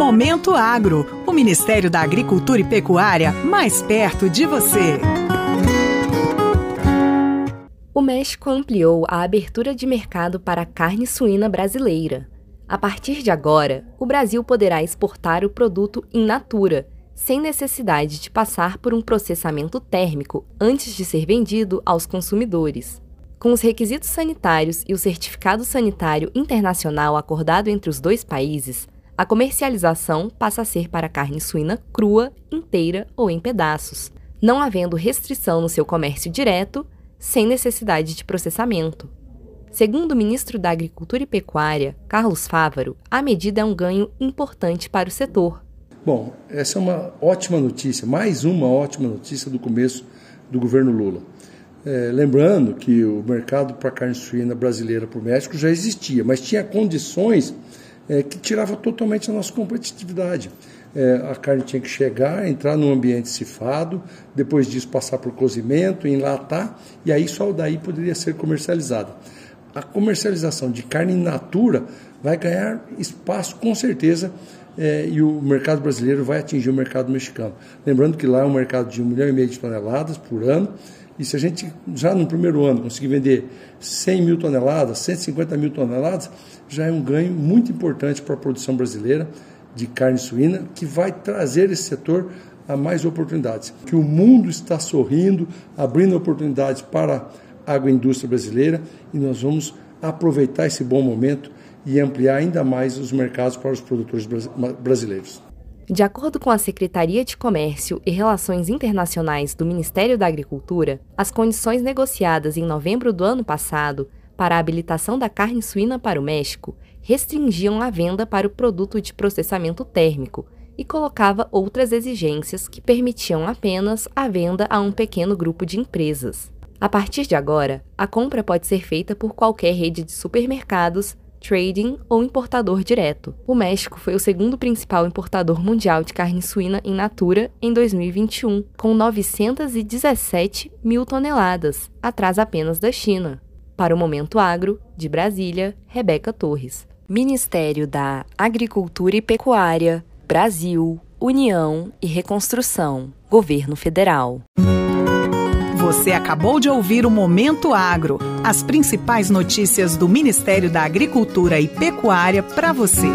Momento Agro, o Ministério da Agricultura e Pecuária mais perto de você. O México ampliou a abertura de mercado para a carne suína brasileira. A partir de agora, o Brasil poderá exportar o produto in natura, sem necessidade de passar por um processamento térmico antes de ser vendido aos consumidores. Com os requisitos sanitários e o certificado sanitário internacional acordado entre os dois países, a comercialização passa a ser para carne suína crua, inteira ou em pedaços, não havendo restrição no seu comércio direto, sem necessidade de processamento. Segundo o ministro da Agricultura e Pecuária, Carlos Fávaro, a medida é um ganho importante para o setor. Bom, essa é uma ótima notícia, mais uma ótima notícia do começo do governo Lula. É, lembrando que o mercado para carne suína brasileira para o México já existia, mas tinha condições é, que tirava totalmente a nossa competitividade. É, a carne tinha que chegar, entrar num ambiente cifado, depois disso passar por cozimento, enlatar, e aí só daí poderia ser comercializada. A comercialização de carne in natura vai ganhar espaço com certeza é, e o mercado brasileiro vai atingir o mercado mexicano. Lembrando que lá é um mercado de um milhão e meio de toneladas por ano, e se a gente já no primeiro ano conseguir vender 100 mil toneladas, 150 mil toneladas, já é um ganho muito importante para a produção brasileira de carne suína, que vai trazer esse setor a mais oportunidades. Que o mundo está sorrindo, abrindo oportunidades para a agroindústria brasileira e nós vamos aproveitar esse bom momento e ampliar ainda mais os mercados para os produtores brasileiros. De acordo com a Secretaria de Comércio e Relações Internacionais do Ministério da Agricultura, as condições negociadas em novembro do ano passado para a habilitação da carne suína para o México restringiam a venda para o produto de processamento térmico e colocava outras exigências que permitiam apenas a venda a um pequeno grupo de empresas. A partir de agora, a compra pode ser feita por qualquer rede de supermercados, trading ou importador direto. O México foi o segundo principal importador mundial de carne suína in natura em 2021, com 917 mil toneladas, atrás apenas da China. Para o Momento Agro, de Brasília, Rebeca Torres. Ministério da Agricultura e Pecuária, Brasil, União e Reconstrução, Governo Federal. Você acabou de ouvir o Momento Agro, as principais notícias do Ministério da Agricultura e Pecuária para você.